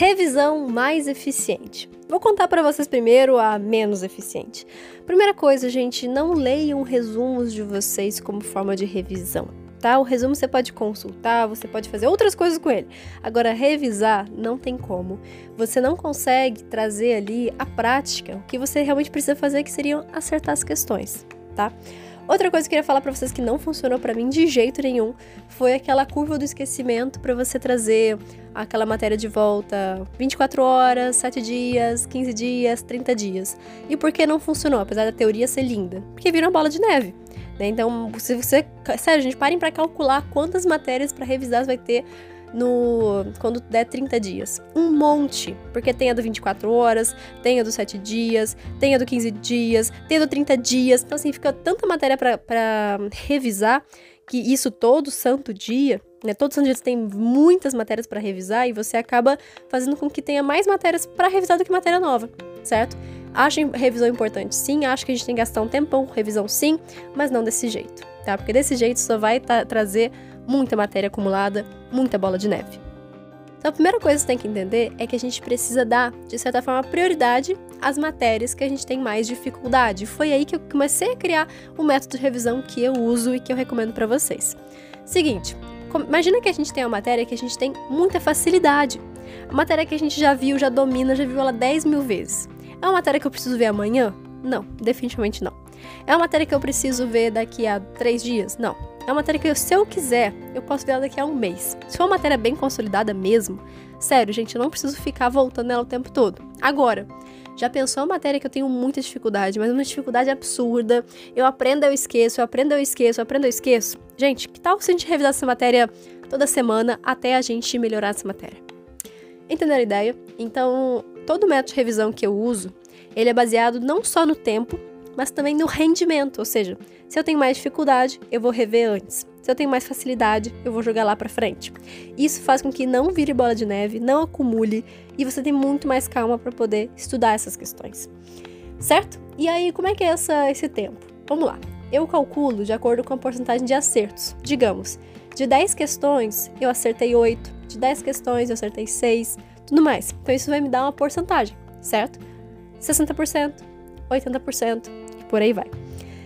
Revisão mais eficiente. Vou contar para vocês primeiro a menos eficiente. Primeira coisa, gente, não leiam resumos de vocês como forma de revisão. Tá? O resumo você pode consultar, você pode fazer outras coisas com ele. Agora, revisar não tem como. Você não consegue trazer ali a prática, o que você realmente precisa fazer, que seriam acertar as questões, tá? Outra coisa que eu queria falar para vocês que não funcionou para mim de jeito nenhum foi aquela curva do esquecimento para você trazer aquela matéria de volta 24 horas, 7 dias, 15 dias, 30 dias. E por que não funcionou, apesar da teoria ser linda? Porque vira uma bola de neve. Né? Então, se você. Sério, gente, parem para calcular quantas matérias para revisar vai ter no quando der 30 dias. Um monte, porque tem a do 24 horas, tem a do 7 dias, tem a do 15 dias, tem a do 30 dias. Então, assim, fica tanta matéria para revisar que isso todo santo dia, né? Todo santo dia você tem muitas matérias para revisar e você acaba fazendo com que tenha mais matérias para revisar do que matéria nova, certo? Acho revisão importante, sim. Acho que a gente tem que gastar um tempão com revisão, sim, mas não desse jeito, tá? Porque desse jeito só vai trazer muita matéria acumulada, muita bola de neve. Então, a primeira coisa que você tem que entender é que a gente precisa dar, de certa forma, prioridade às matérias que a gente tem mais dificuldade. Foi aí que eu comecei a criar o método de revisão que eu uso e que eu recomendo para vocês. Seguinte, imagina que a gente tem uma matéria que a gente tem muita facilidade. A matéria que a gente já viu, já domina, já viu ela 10 mil vezes. É uma matéria que eu preciso ver amanhã? Não, definitivamente não. É uma matéria que eu preciso ver daqui a três dias? Não. É uma matéria que, se eu quiser, eu posso ver ela daqui a um mês. Se for uma matéria bem consolidada mesmo, sério, gente, eu não preciso ficar voltando nela o tempo todo. Agora, já pensou uma matéria que eu tenho muita dificuldade, mas uma dificuldade absurda. Eu aprendo, eu esqueço, eu aprendo, eu esqueço, eu aprendo, eu esqueço. Gente, que tal se a gente revisar essa matéria toda semana até a gente melhorar essa matéria? Entenderam a ideia? Então, todo método de revisão que eu uso, ele é baseado não só no tempo, mas também no rendimento, ou seja, se eu tenho mais dificuldade, eu vou rever antes. Se eu tenho mais facilidade, eu vou jogar lá para frente. Isso faz com que não vire bola de neve, não acumule e você tem muito mais calma para poder estudar essas questões. Certo? E aí, como é que é essa, esse tempo? Vamos lá. Eu calculo de acordo com a porcentagem de acertos. Digamos, de 10 questões, eu acertei 8, de 10 questões, eu acertei 6, tudo mais. Então, isso vai me dar uma porcentagem, certo? 60%, 80% e por aí vai.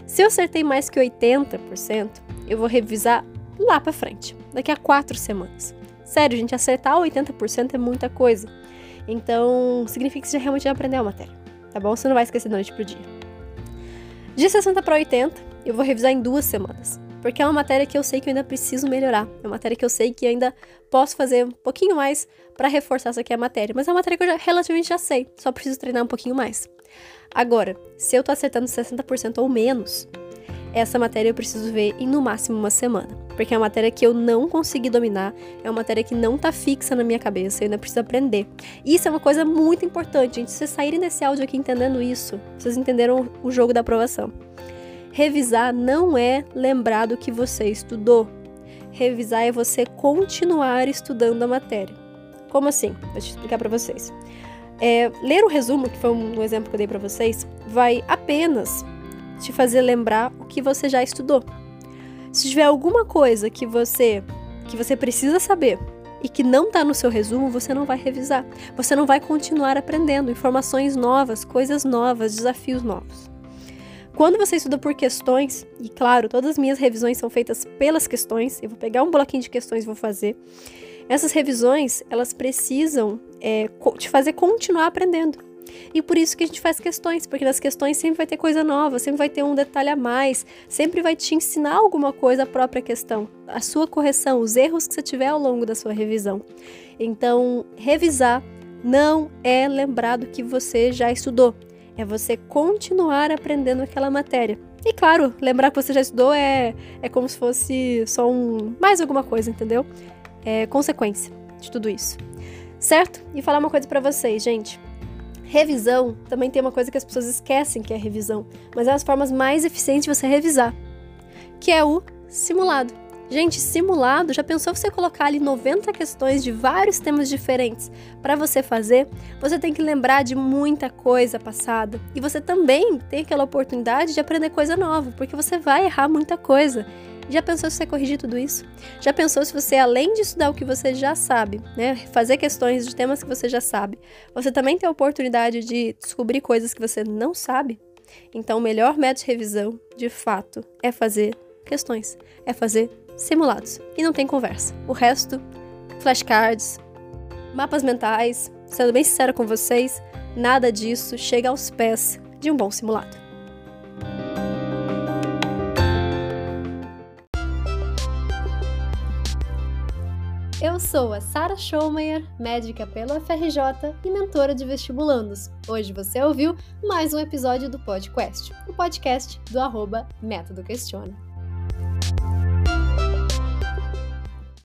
Se eu acertei mais que 80%, eu vou revisar lá para frente, daqui a quatro semanas. Sério, gente, acertar 80% é muita coisa. Então, significa que você já realmente já aprendeu a matéria, tá bom? Você não vai esquecer da noite pro dia. De 60 para 80, eu vou revisar em duas semanas, porque é uma matéria que eu sei que eu ainda preciso melhorar. É uma matéria que eu sei que ainda posso fazer um pouquinho mais para reforçar essa aqui a matéria, mas é uma matéria que eu já, relativamente já sei, só preciso treinar um pouquinho mais. Agora, se eu tô acertando 60% ou menos, essa matéria eu preciso ver em no máximo uma semana. Porque é uma matéria que eu não consegui dominar, é uma matéria que não tá fixa na minha cabeça, eu ainda preciso aprender. Isso é uma coisa muito importante, gente. Se vocês saírem desse áudio aqui entendendo isso, vocês entenderam o jogo da aprovação. Revisar não é lembrar do que você estudou. Revisar é você continuar estudando a matéria. Como assim? Deixa eu explicar para vocês. É, ler o resumo, que foi um exemplo que eu dei para vocês, vai apenas te fazer lembrar o que você já estudou. Se tiver alguma coisa que você que você precisa saber e que não está no seu resumo, você não vai revisar. Você não vai continuar aprendendo informações novas, coisas novas, desafios novos. Quando você estuda por questões, e claro, todas as minhas revisões são feitas pelas questões, eu vou pegar um bloquinho de questões e vou fazer. Essas revisões, elas precisam é, te fazer continuar aprendendo. E por isso que a gente faz questões, porque nas questões sempre vai ter coisa nova, sempre vai ter um detalhe a mais, sempre vai te ensinar alguma coisa a própria questão, a sua correção, os erros que você tiver ao longo da sua revisão. Então, revisar não é lembrar do que você já estudou, é você continuar aprendendo aquela matéria. E claro, lembrar que você já estudou é, é como se fosse só um mais alguma coisa, entendeu? é, consequência de tudo isso. Certo? E falar uma coisa para vocês, gente. Revisão também tem uma coisa que as pessoas esquecem que é revisão, mas é as formas mais eficientes de você revisar, que é o simulado. Gente, simulado, já pensou você colocar ali 90 questões de vários temas diferentes para você fazer? Você tem que lembrar de muita coisa passada e você também tem aquela oportunidade de aprender coisa nova, porque você vai errar muita coisa. Já pensou se você corrigir tudo isso? Já pensou se você, além de estudar o que você já sabe, né, fazer questões de temas que você já sabe, você também tem a oportunidade de descobrir coisas que você não sabe? Então, o melhor método de revisão, de fato, é fazer questões, é fazer simulados. E não tem conversa. O resto, flashcards, mapas mentais, sendo bem sincera com vocês, nada disso chega aos pés de um bom simulado. Eu sou a Sara Schaumeyer, médica pelo FRJ e mentora de vestibulandos. Hoje você ouviu mais um episódio do podcast, o podcast do arroba Método Questiona.